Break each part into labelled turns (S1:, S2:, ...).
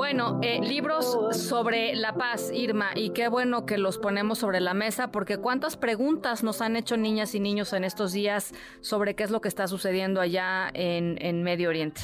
S1: Bueno, eh, libros sobre la paz, Irma, y qué bueno que los ponemos sobre la mesa, porque cuántas preguntas nos han hecho niñas y niños en estos días sobre qué es lo que está sucediendo allá en, en Medio Oriente.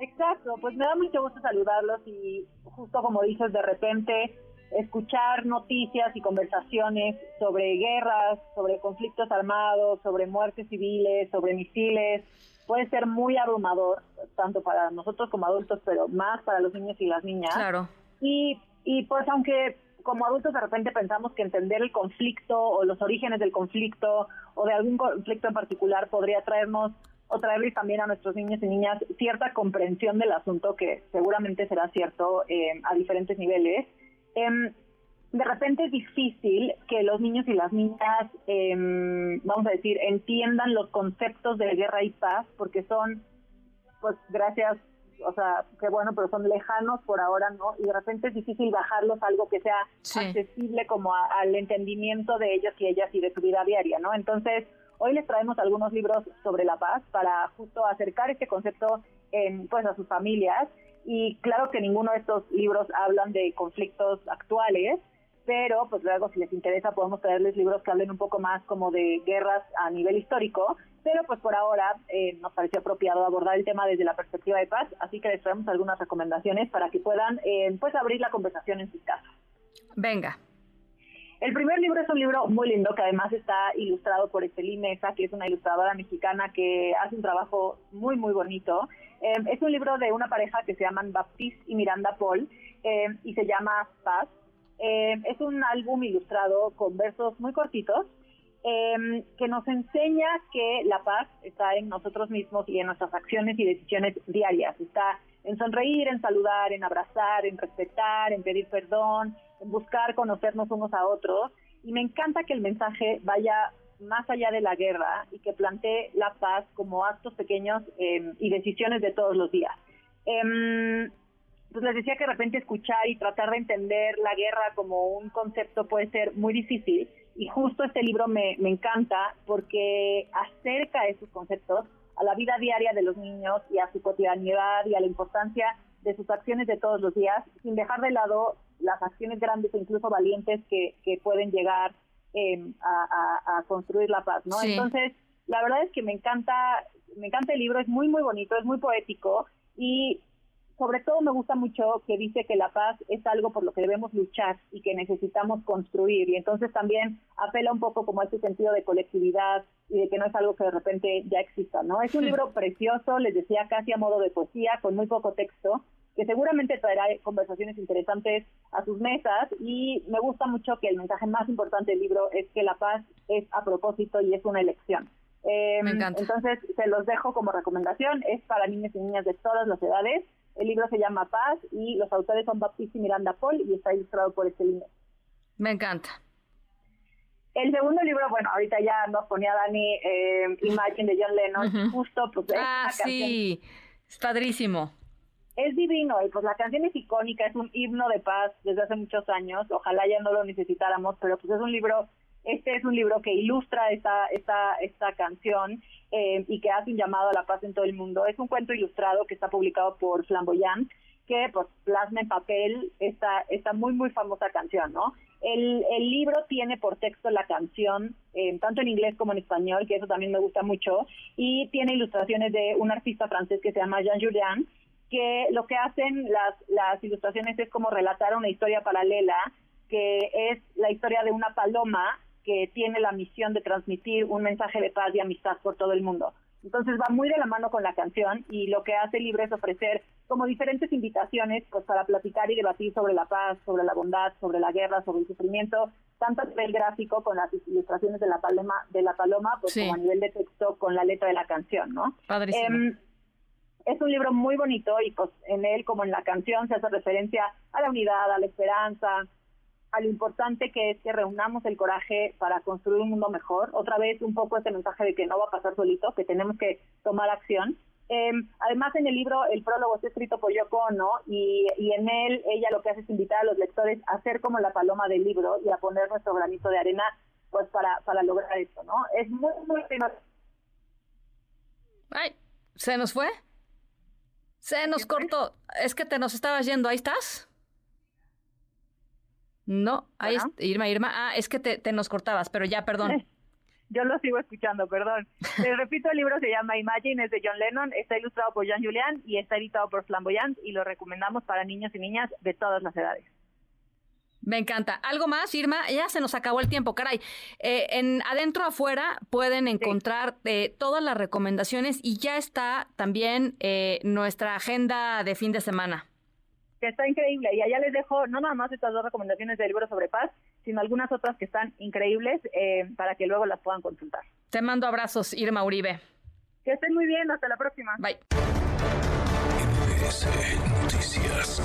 S2: Exacto, pues me da mucho gusto saludarlos y justo como dices, de repente escuchar noticias y conversaciones sobre guerras, sobre conflictos armados, sobre muertes civiles, sobre misiles, puede ser muy abrumador, tanto para nosotros como adultos, pero más para los niños y las niñas.
S1: Claro.
S2: Y, y pues aunque como adultos de repente pensamos que entender el conflicto o los orígenes del conflicto o de algún conflicto en particular podría traernos o traerles también a nuestros niños y niñas cierta comprensión del asunto que seguramente será cierto eh, a diferentes niveles. Em, de repente es difícil que los niños y las niñas, em, vamos a decir, entiendan los conceptos de guerra y paz, porque son, pues gracias, o sea, qué bueno, pero son lejanos por ahora, ¿no? Y de repente es difícil bajarlos a algo que sea accesible como al entendimiento de ellos y ellas y de su vida diaria, ¿no? Entonces, hoy les traemos algunos libros sobre la paz para justo acercar este concepto en, pues a sus familias. Y claro que ninguno de estos libros hablan de conflictos actuales, pero pues luego si les interesa podemos traerles libros que hablen un poco más como de guerras a nivel histórico, pero pues por ahora eh, nos pareció apropiado abordar el tema desde la perspectiva de paz, así que les traemos algunas recomendaciones para que puedan eh, pues abrir la conversación en sus casas.
S1: Venga.
S2: El primer libro es un libro muy lindo que además está ilustrado por Estelí Mesa, que es una ilustradora mexicana que hace un trabajo muy, muy bonito. Eh, es un libro de una pareja que se llaman Baptiste y Miranda Paul y se llama Paz eh, es un álbum ilustrado con versos muy cortitos que nos enseña que la paz está en nosotros mismos y en nuestras acciones y decisiones diarias. Está en sonreír, en saludar, en abrazar, en respetar, en pedir perdón, en buscar conocernos unos a otros. Y me encanta que el mensaje vaya más allá de la guerra y que plantee la paz como actos pequeños em, y decisiones de todos los días. Eh, pues les decía que de repente escuchar y tratar de entender la guerra como un concepto puede ser muy difícil y justo este libro me, me encanta porque acerca esos conceptos a la vida diaria de los niños y a su cotidianidad y a la importancia de sus acciones de todos los días, sin dejar de lado las acciones grandes e incluso valientes que, que pueden llegar em, a, a, construir la paz, ¿no? Entonces, la verdad es que me encanta, me encanta el libro, es muy, muy bonito, es muy poético y sobre todo me gusta mucho que dice que la paz es algo por lo que debemos luchar y que necesitamos construir y entonces también apela un poco como a ese sentido de colectividad y de que no es algo que de repente ya exista, ¿no? Es un libro precioso, les decía casi a modo de poesía, con muy poco texto, que seguramente traerá conversaciones interesantes a sus mesas y me gusta mucho que el mensaje más importante del libro es que la paz es a propósito y es una elección.
S1: Eh, entonces
S2: se los dejo como recomendación, es para niños y niñas de todas las edades el libro se llama Paz y los autores son Baptiste y Miranda Paul y está ilustrado por este libro.
S1: Me encanta.
S2: El segundo libro, bueno, ahorita ya nos ponía Dani eh, Imagine de John Lennon, justo pues
S1: Ah, sí, es padrísimo.
S2: Es divino y pues la canción es icónica, es un himno de paz desde hace muchos años, ojalá ya no lo necesitáramos, pero pues es un libro, este es un libro que ilustra esta, esta, esta canción eh, y que hace un llamado a la paz en todo el mundo. Es un cuento ilustrado que está publicado por Flamboyant, que pues plasma en papel esta, esta muy, muy famosa canción, ¿no? El, el libro tiene por texto la canción, eh, tanto en inglés como en español, que eso también me gusta mucho, y tiene ilustraciones de un artista francés que se llama Jean Julien, que lo que hacen las, las ilustraciones es como relatar una historia paralela, que es la historia de una paloma que tiene la misión de transmitir un mensaje de paz y amistad por todo el mundo. Entonces va muy de la mano con la canción y lo que hace el libro es ofrecer como diferentes invitaciones pues para platicar y debatir sobre la paz, sobre la bondad, sobre la guerra, sobre el sufrimiento, tanto a nivel gráfico con las ilustraciones de la paloma, de la paloma, pues como a nivel de texto con la letra de la canción, ¿no?
S1: Eh,
S2: es un libro muy bonito y pues en él como en la canción se hace referencia a la unidad, a la esperanza, a lo importante que es que reunamos el coraje para construir un mundo mejor. Otra vez un poco este mensaje de que no va a pasar solito, que tenemos que tomar acción. Eh, además, en el libro, el prólogo está escrito por Yoko Ono y, y en él ella lo que hace es invitar a los lectores a ser como la paloma del libro y a poner nuestro granito de arena pues para, para lograr esto, ¿no? Es muy, muy...
S1: Ay, ¿se nos fue? Se nos cortó. Es que te nos estabas yendo. ¿Ahí estás? No, ahí está, Irma, Irma. Ah, es que te, te, nos cortabas, pero ya, perdón.
S2: Yo lo sigo escuchando, perdón. Les repito, el libro se llama Imagine, es de John Lennon, está ilustrado por Jean Julian y está editado por Flamboyant y lo recomendamos para niños y niñas de todas las edades.
S1: Me encanta. ¿Algo más, Irma? Ya se nos acabó el tiempo, caray. Eh, en Adentro Afuera pueden encontrar eh, todas las recomendaciones y ya está también eh, nuestra agenda de fin de semana
S2: que está increíble. Y allá les dejo no nada más estas dos recomendaciones del libro sobre paz, sino algunas otras que están increíbles eh, para que luego las puedan consultar.
S1: Te mando abrazos, Irma Uribe.
S2: Que estén muy bien, hasta la próxima.
S1: Bye.
S3: Noticias.